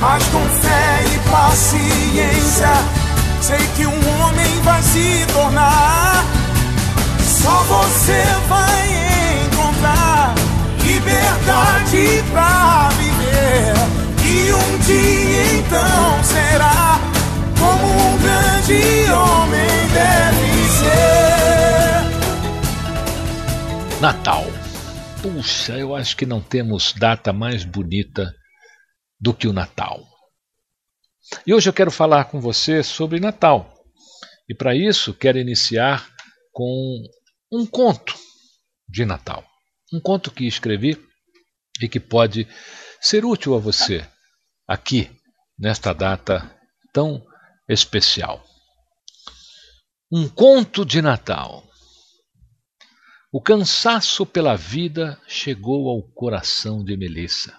mas com fé e paciência, sei que um homem vai se tornar. Só você vai encontrar liberdade pra viver. E um dia então será como um grande homem deve ser. Natal. Puxa, eu acho que não temos data mais bonita do que o Natal. E hoje eu quero falar com você sobre Natal. E para isso quero iniciar com um conto de Natal. Um conto que escrevi e que pode ser útil a você aqui, nesta data tão especial. Um conto de Natal. O cansaço pela vida chegou ao coração de Melissa.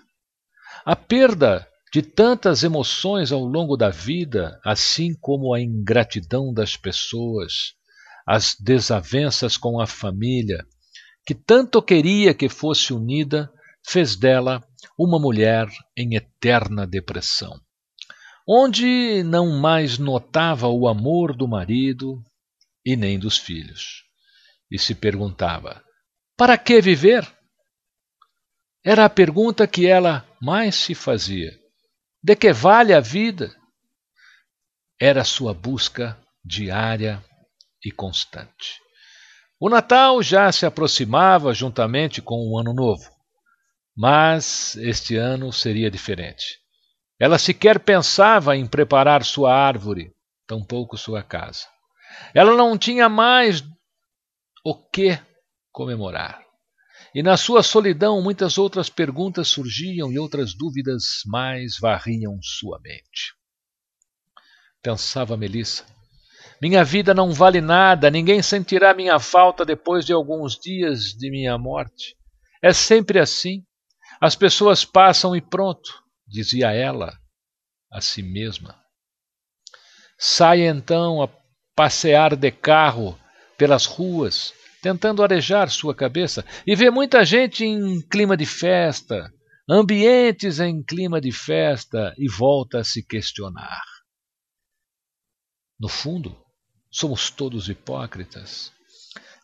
A perda de tantas emoções ao longo da vida, assim como a ingratidão das pessoas, as desavenças com a família, que tanto queria que fosse unida, fez dela uma mulher em eterna depressão, onde não mais notava o amor do marido e nem dos filhos. E se perguntava: para que viver? Era a pergunta que ela mais se fazia. De que vale a vida? Era sua busca diária e constante. O Natal já se aproximava juntamente com o Ano Novo. Mas este ano seria diferente. Ela sequer pensava em preparar sua árvore, tampouco sua casa. Ela não tinha mais o que comemorar. E na sua solidão muitas outras perguntas surgiam e outras dúvidas mais varriam sua mente. Pensava Melissa. Minha vida não vale nada, ninguém sentirá minha falta depois de alguns dias de minha morte. É sempre assim. As pessoas passam e pronto, dizia ela a si mesma. Sai então a passear de carro pelas ruas, tentando arejar sua cabeça, e vê muita gente em clima de festa, ambientes em clima de festa, e volta a se questionar. No fundo, somos todos hipócritas.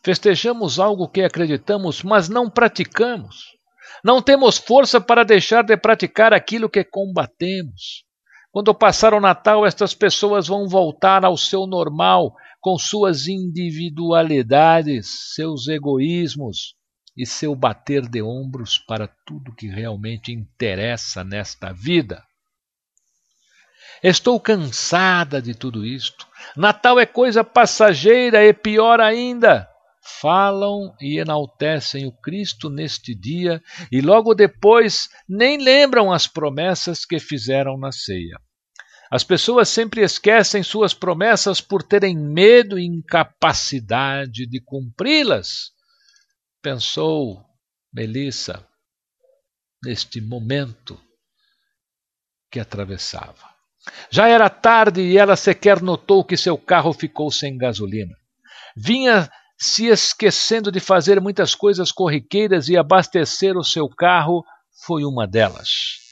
Festejamos algo que acreditamos, mas não praticamos. Não temos força para deixar de praticar aquilo que combatemos. Quando passar o Natal, estas pessoas vão voltar ao seu normal, com suas individualidades, seus egoísmos e seu bater de ombros para tudo que realmente interessa nesta vida. Estou cansada de tudo isto. Natal é coisa passageira e pior ainda. Falam e enaltecem o Cristo neste dia e logo depois nem lembram as promessas que fizeram na ceia. As pessoas sempre esquecem suas promessas por terem medo e incapacidade de cumpri-las, pensou Melissa neste momento que atravessava. Já era tarde e ela sequer notou que seu carro ficou sem gasolina. Vinha se esquecendo de fazer muitas coisas corriqueiras e abastecer o seu carro foi uma delas.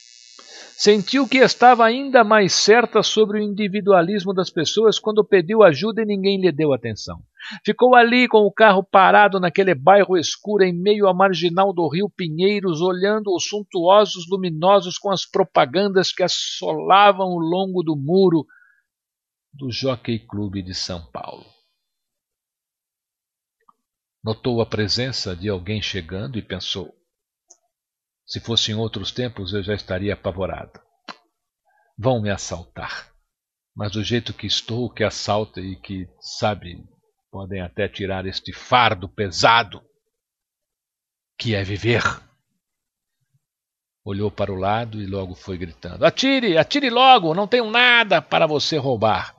Sentiu que estava ainda mais certa sobre o individualismo das pessoas quando pediu ajuda e ninguém lhe deu atenção. Ficou ali com o carro parado naquele bairro escuro em meio à marginal do rio Pinheiros, olhando os suntuosos luminosos com as propagandas que assolavam o longo do muro do Jockey Clube de São Paulo. Notou a presença de alguém chegando e pensou: se fosse em outros tempos, eu já estaria apavorado. Vão me assaltar. Mas do jeito que estou, que assalta e que, sabe, podem até tirar este fardo pesado que é viver. Olhou para o lado e logo foi gritando: Atire, atire logo, não tenho nada para você roubar.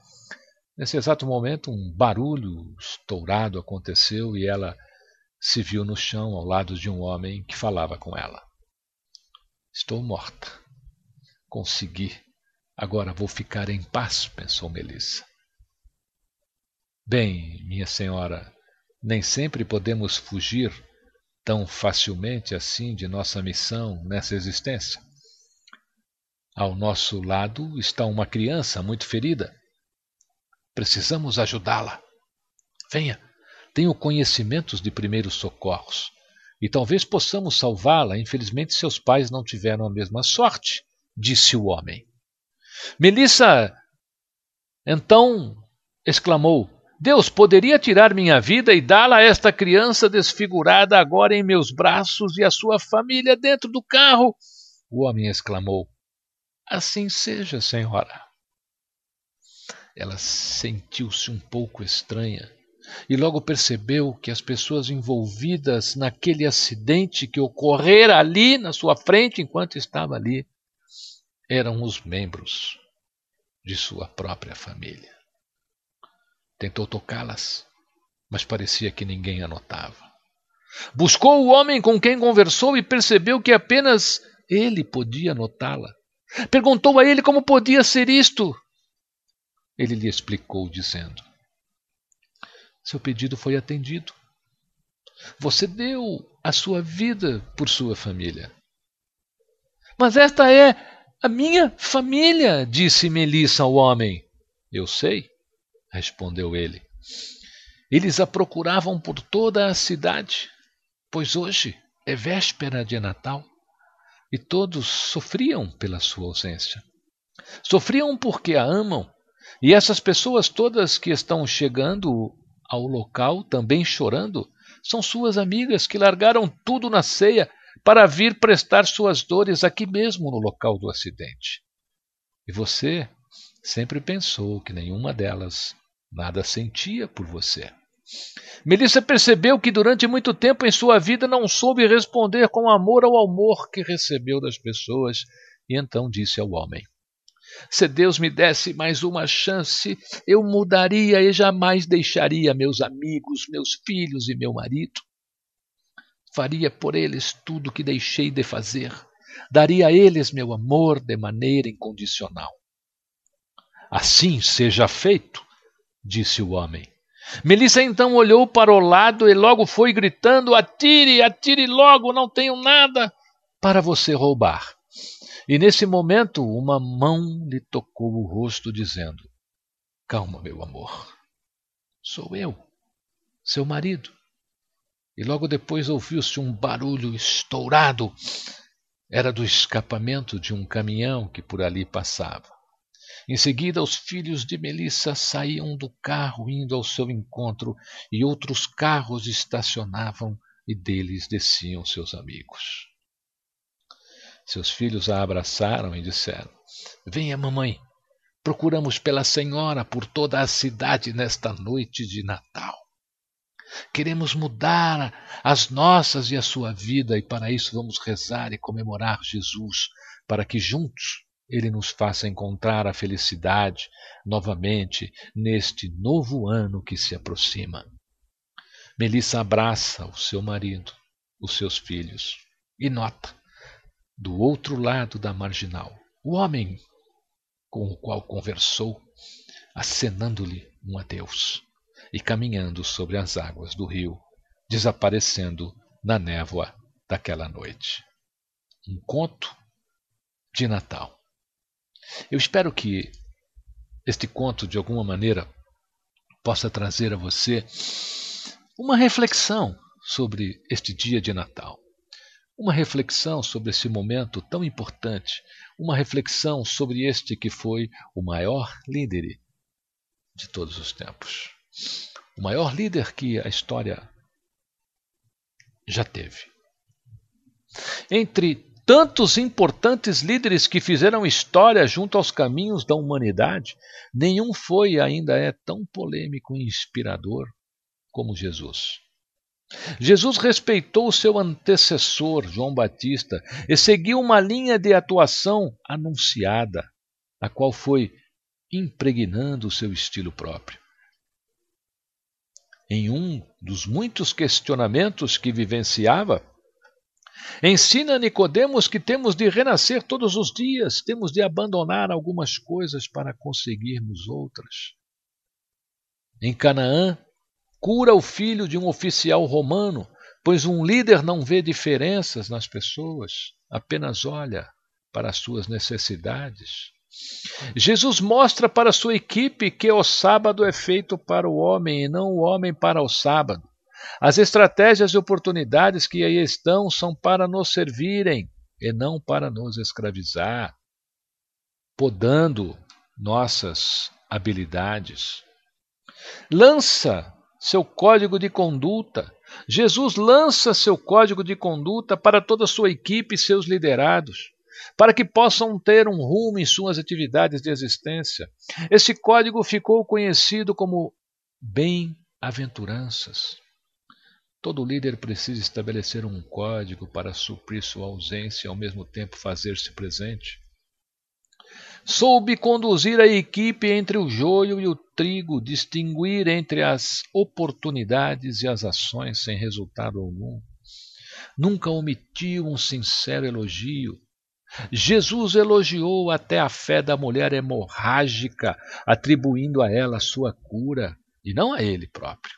Nesse exato momento, um barulho estourado aconteceu e ela se viu no chão ao lado de um homem que falava com ela. Estou morta. Consegui. Agora vou ficar em paz, pensou Melissa. Bem, minha senhora, nem sempre podemos fugir tão facilmente assim de nossa missão nessa existência. Ao nosso lado está uma criança muito ferida. Precisamos ajudá-la. Venha, tenho conhecimentos de primeiros socorros e talvez possamos salvá-la. Infelizmente, seus pais não tiveram a mesma sorte, disse o homem. Melissa então exclamou: Deus poderia tirar minha vida e dá-la a esta criança desfigurada agora em meus braços e a sua família dentro do carro. O homem exclamou: Assim seja, senhora. Ela sentiu-se um pouco estranha e logo percebeu que as pessoas envolvidas naquele acidente que ocorrera ali na sua frente enquanto estava ali eram os membros de sua própria família. Tentou tocá-las, mas parecia que ninguém a notava. Buscou o homem com quem conversou e percebeu que apenas ele podia notá-la. Perguntou a ele como podia ser isto. Ele lhe explicou, dizendo: seu pedido foi atendido. Você deu a sua vida por sua família. Mas esta é a minha família, disse Melissa ao homem. Eu sei, respondeu ele. Eles a procuravam por toda a cidade, pois hoje é véspera de Natal e todos sofriam pela sua ausência. Sofriam porque a amam, e essas pessoas todas que estão chegando ao local, também chorando, são suas amigas que largaram tudo na ceia para vir prestar suas dores aqui mesmo no local do acidente. E você sempre pensou que nenhuma delas nada sentia por você. Melissa percebeu que durante muito tempo em sua vida não soube responder com amor ao amor que recebeu das pessoas, e então disse ao homem: se Deus me desse mais uma chance, eu mudaria e jamais deixaria meus amigos, meus filhos e meu marido. Faria por eles tudo o que deixei de fazer. Daria a eles meu amor de maneira incondicional. Assim seja feito, disse o homem. Melissa então olhou para o lado e logo foi gritando: Atire, atire logo, não tenho nada para você roubar. E nesse momento, uma mão lhe tocou o rosto, dizendo: Calma, meu amor. Sou eu, seu marido. E logo depois ouviu-se um barulho estourado. Era do escapamento de um caminhão que por ali passava. Em seguida, os filhos de Melissa saíam do carro indo ao seu encontro e outros carros estacionavam e deles desciam seus amigos. Seus filhos a abraçaram e disseram: Venha, mamãe, procuramos pela senhora por toda a cidade nesta noite de Natal. Queremos mudar as nossas e a sua vida, e para isso vamos rezar e comemorar Jesus, para que juntos ele nos faça encontrar a felicidade novamente neste novo ano que se aproxima. Melissa abraça o seu marido, os seus filhos, e nota do outro lado da marginal. O homem com o qual conversou, acenando-lhe um adeus e caminhando sobre as águas do rio, desaparecendo na névoa daquela noite. Um conto de Natal. Eu espero que este conto, de alguma maneira, possa trazer a você uma reflexão sobre este dia de Natal. Uma reflexão sobre esse momento tão importante, uma reflexão sobre este que foi o maior líder de todos os tempos. O maior líder que a história já teve. Entre tantos importantes líderes que fizeram história junto aos caminhos da humanidade, nenhum foi e ainda é tão polêmico e inspirador como Jesus. Jesus respeitou seu antecessor, João Batista, e seguiu uma linha de atuação anunciada, a qual foi impregnando o seu estilo próprio. Em um dos muitos questionamentos que vivenciava, ensina Nicodemos que temos de renascer todos os dias, temos de abandonar algumas coisas para conseguirmos outras. Em Canaã, cura o filho de um oficial romano, pois um líder não vê diferenças nas pessoas, apenas olha para as suas necessidades. Jesus mostra para sua equipe que o sábado é feito para o homem e não o homem para o sábado. As estratégias e oportunidades que aí estão são para nos servirem e não para nos escravizar, podando nossas habilidades. Lança seu código de conduta. Jesus lança seu código de conduta para toda a sua equipe e seus liderados para que possam ter um rumo em suas atividades de existência. Esse código ficou conhecido como bem-aventuranças. Todo líder precisa estabelecer um código para suprir sua ausência e ao mesmo tempo fazer-se presente. Soube conduzir a equipe entre o joio e o trigo, distinguir entre as oportunidades e as ações sem resultado algum. Nunca omitiu um sincero elogio, Jesus elogiou até a fé da mulher hemorrágica, atribuindo a ela a sua cura, e não a ele próprio.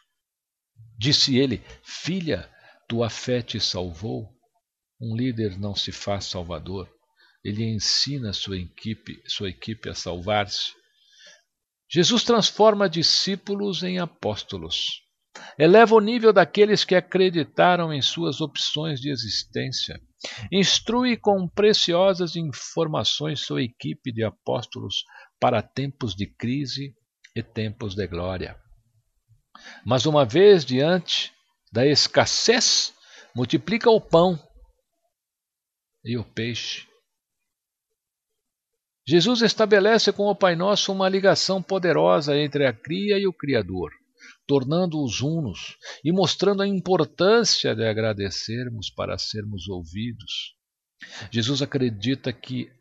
Disse ele: Filha, tua fé te salvou. Um líder não se faz salvador, ele ensina sua equipe, sua equipe a salvar-se. Jesus transforma discípulos em apóstolos. Eleva o nível daqueles que acreditaram em suas opções de existência. Instrui com preciosas informações sua equipe de apóstolos para tempos de crise e tempos de glória. Mas uma vez diante da escassez, multiplica o pão e o peixe. Jesus estabelece com o Pai Nosso uma ligação poderosa entre a cria e o Criador tornando-os unos e mostrando a importância de agradecermos para sermos ouvidos. Jesus acredita que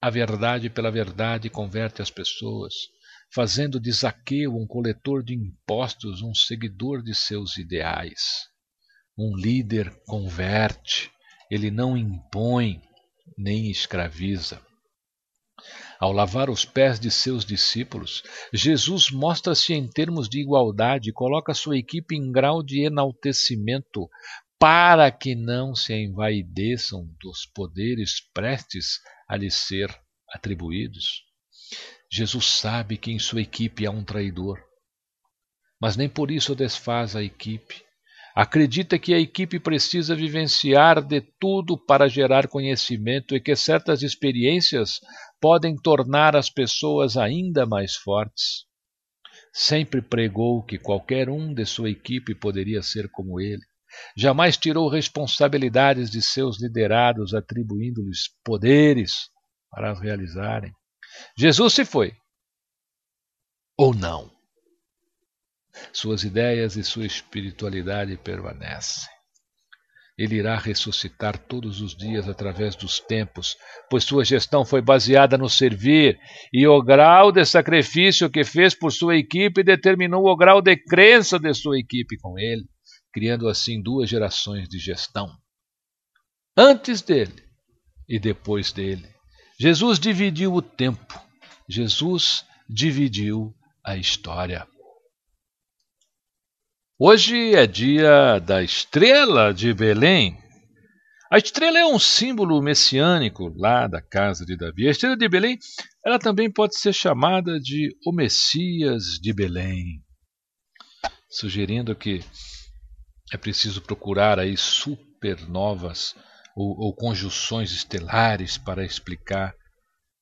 a verdade pela verdade converte as pessoas, fazendo de Zaqueu um coletor de impostos, um seguidor de seus ideais. Um líder converte, ele não impõe nem escraviza. Ao lavar os pés de seus discípulos, Jesus mostra-se em termos de igualdade e coloca sua equipe em grau de enaltecimento para que não se envaideçam dos poderes prestes a lhes ser atribuídos. Jesus sabe que em sua equipe há um traidor, mas nem por isso desfaz a equipe. Acredita que a equipe precisa vivenciar de tudo para gerar conhecimento e que certas experiências podem tornar as pessoas ainda mais fortes. Sempre pregou que qualquer um de sua equipe poderia ser como ele. Jamais tirou responsabilidades de seus liderados, atribuindo-lhes poderes para as realizarem. Jesus se foi. Ou não. Suas ideias e sua espiritualidade permanecem. Ele irá ressuscitar todos os dias através dos tempos, pois sua gestão foi baseada no servir, e o grau de sacrifício que fez por sua equipe determinou o grau de crença de sua equipe com ele, criando assim duas gerações de gestão. Antes dele e depois dele, Jesus dividiu o tempo, Jesus dividiu a história. Hoje é dia da estrela de Belém. A estrela é um símbolo messiânico lá da casa de Davi. A estrela de Belém, ela também pode ser chamada de o Messias de Belém, sugerindo que é preciso procurar aí supernovas ou, ou conjunções estelares para explicar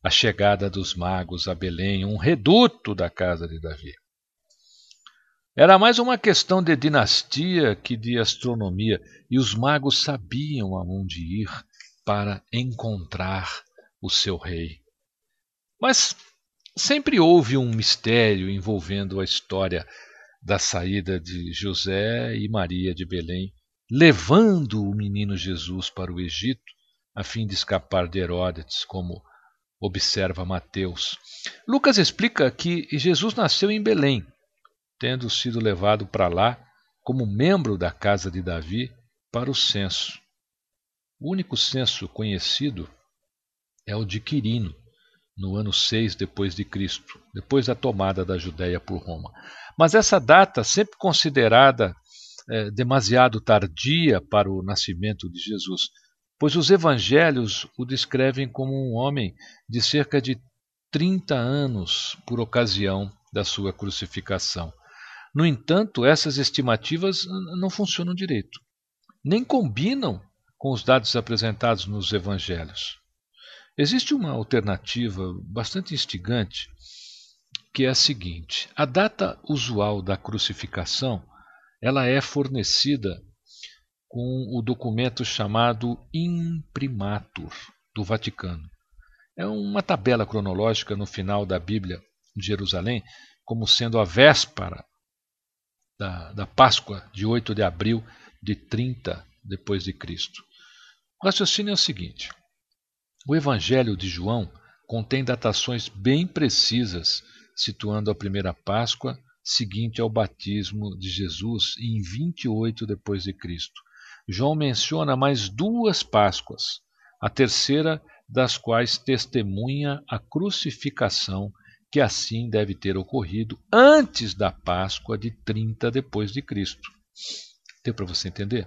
a chegada dos magos a Belém, um reduto da casa de Davi. Era mais uma questão de dinastia que de astronomia, e os magos sabiam aonde ir para encontrar o seu rei. Mas sempre houve um mistério envolvendo a história da saída de José e Maria de Belém, levando o menino Jesus para o Egito, a fim de escapar de Herodes, como observa Mateus. Lucas explica que Jesus nasceu em Belém, tendo sido levado para lá como membro da casa de Davi para o censo. O único censo conhecido é o de Quirino, no ano 6 depois de Cristo, depois da tomada da Judéia por Roma. Mas essa data, sempre considerada é, demasiado tardia para o nascimento de Jesus, pois os evangelhos o descrevem como um homem de cerca de 30 anos por ocasião da sua crucificação. No entanto, essas estimativas não funcionam direito, nem combinam com os dados apresentados nos evangelhos. Existe uma alternativa bastante instigante, que é a seguinte: a data usual da crucificação, ela é fornecida com o documento chamado Imprimatur do Vaticano. É uma tabela cronológica no final da Bíblia de Jerusalém, como sendo a véspera da, da Páscoa de 8 de abril de 30 depois de Cristo. O raciocínio é o seguinte: o Evangelho de João contém datações bem precisas, situando a primeira Páscoa seguinte ao batismo de Jesus em 28 depois de Cristo. João menciona mais duas Páscoas, a terceira das quais testemunha a crucificação que assim deve ter ocorrido antes da Páscoa de 30 depois de Cristo. Deu para você entender?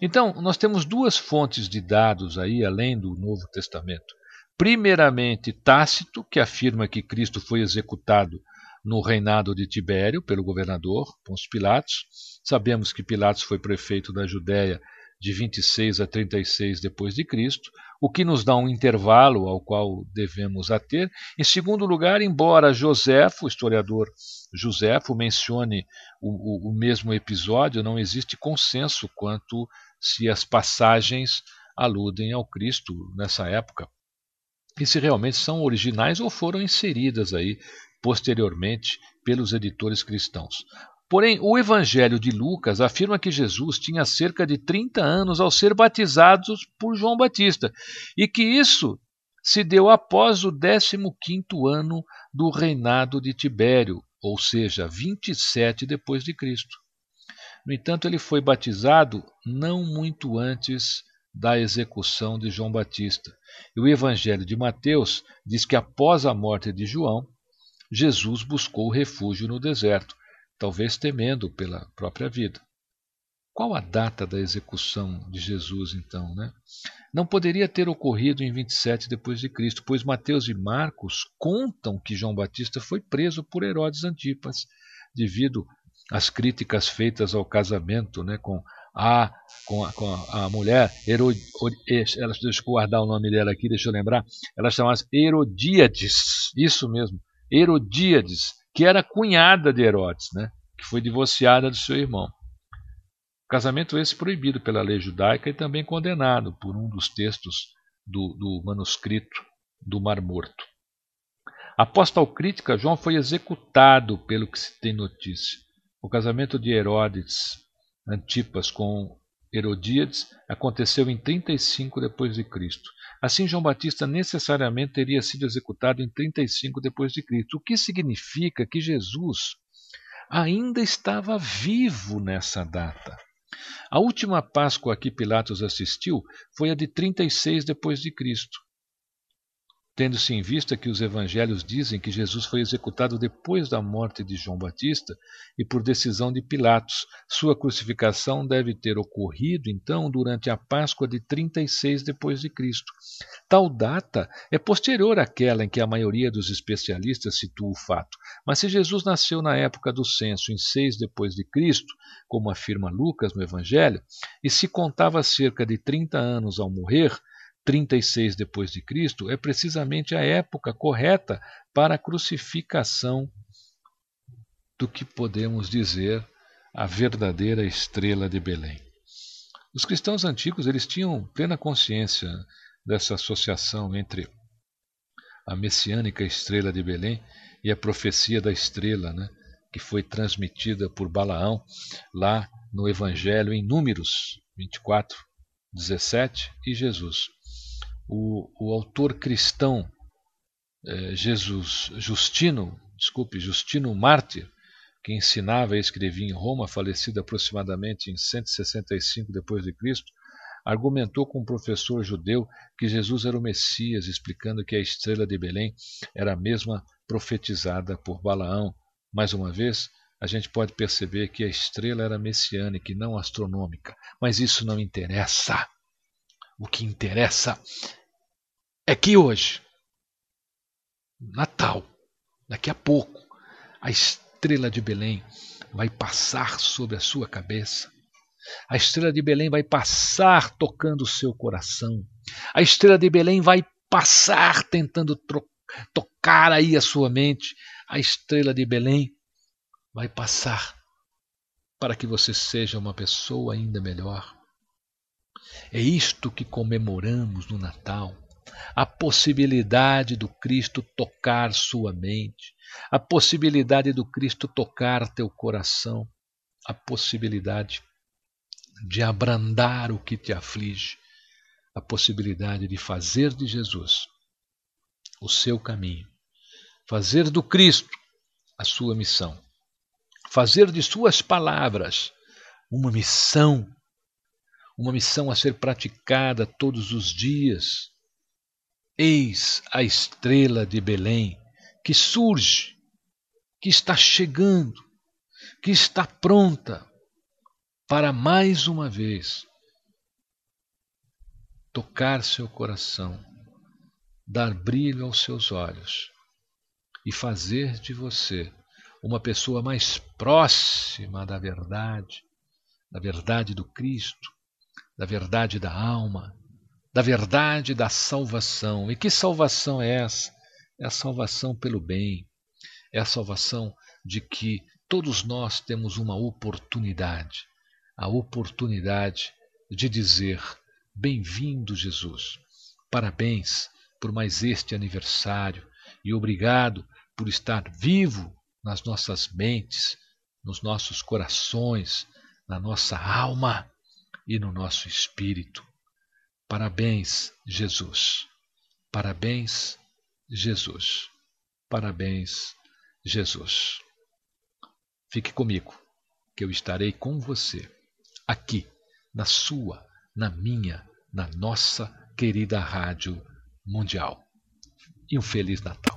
Então, nós temos duas fontes de dados aí, além do Novo Testamento. Primeiramente, Tácito, que afirma que Cristo foi executado no reinado de Tibério pelo governador Pôncio Pilatos. Sabemos que Pilatos foi prefeito da Judéia de 26 a 36 depois de Cristo, o que nos dá um intervalo ao qual devemos ater. Em segundo lugar, embora Joséfo, o historiador Joséfo, mencione o, o, o mesmo episódio, não existe consenso quanto se as passagens aludem ao Cristo nessa época e se realmente são originais ou foram inseridas aí posteriormente pelos editores cristãos. Porém, o Evangelho de Lucas afirma que Jesus tinha cerca de 30 anos ao ser batizado por João Batista e que isso se deu após o 15º ano do reinado de Tibério, ou seja, 27 depois de Cristo. No entanto, ele foi batizado não muito antes da execução de João Batista. E o Evangelho de Mateus diz que após a morte de João, Jesus buscou refúgio no deserto talvez temendo pela própria vida. Qual a data da execução de Jesus, então? Né? Não poderia ter ocorrido em 27 depois de Cristo, pois Mateus e Marcos contam que João Batista foi preso por Herodes Antipas, devido às críticas feitas ao casamento né, com, a, com, a, com a, mulher, Herod, ela, deixa eu guardar o nome dela aqui, deixa eu lembrar, ela chamava Herodíades, isso mesmo, Herodíades, que era cunhada de Herodes, né? que foi divorciada do seu irmão. Casamento esse proibido pela lei judaica e também condenado por um dos textos do, do manuscrito do Mar Morto. Após tal crítica, João foi executado, pelo que se tem notícia. O casamento de Herodes Antipas com Herodíades aconteceu em 35 depois de Cristo. Assim, João Batista necessariamente teria sido executado em 35 depois de Cristo, o que significa que Jesus ainda estava vivo nessa data. A última Páscoa a que Pilatos assistiu foi a de 36 depois de Cristo. Tendo-se em vista que os evangelhos dizem que Jesus foi executado depois da morte de João Batista e por decisão de Pilatos. Sua crucificação deve ter ocorrido então durante a Páscoa de 36 depois de Cristo. Tal data é posterior àquela em que a maioria dos especialistas situa o fato. Mas se Jesus nasceu na época do censo em 6 depois de Cristo, como afirma Lucas no evangelho, e se contava cerca de 30 anos ao morrer, 36 depois de Cristo é precisamente a época correta para a crucificação do que podemos dizer a verdadeira estrela de Belém. Os cristãos antigos eles tinham plena consciência dessa associação entre a messiânica estrela de Belém e a profecia da estrela, né, que foi transmitida por Balaão lá no Evangelho em Números 24, 17 e Jesus o, o autor cristão é, Jesus Justino, desculpe, Justino Mártir, que ensinava e escrevia em Roma, falecido aproximadamente em 165 depois de Cristo, argumentou com um professor judeu que Jesus era o Messias, explicando que a estrela de Belém era a mesma profetizada por Balaão. Mais uma vez, a gente pode perceber que a estrela era messiânica e não astronômica, mas isso não interessa. O que interessa é que hoje, Natal, daqui a pouco, a estrela de Belém vai passar sobre a sua cabeça. A estrela de Belém vai passar tocando o seu coração. A estrela de Belém vai passar tentando tocar aí a sua mente. A estrela de Belém vai passar para que você seja uma pessoa ainda melhor. É isto que comemoramos no Natal. A possibilidade do Cristo tocar sua mente, a possibilidade do Cristo tocar teu coração, a possibilidade de abrandar o que te aflige, a possibilidade de fazer de Jesus o seu caminho, fazer do Cristo a sua missão, fazer de suas palavras uma missão, uma missão a ser praticada todos os dias. Eis a estrela de Belém que surge, que está chegando, que está pronta para mais uma vez tocar seu coração, dar brilho aos seus olhos e fazer de você uma pessoa mais próxima da verdade, da verdade do Cristo, da verdade da alma, da verdade da salvação. E que salvação é essa? É a salvação pelo bem, é a salvação de que todos nós temos uma oportunidade a oportunidade de dizer: Bem-vindo, Jesus. Parabéns por mais este aniversário e obrigado por estar vivo nas nossas mentes, nos nossos corações, na nossa alma e no nosso espírito. Parabéns, Jesus. Parabéns, Jesus. Parabéns, Jesus. Fique comigo, que eu estarei com você, aqui, na sua, na minha, na nossa querida Rádio Mundial. E um Feliz Natal.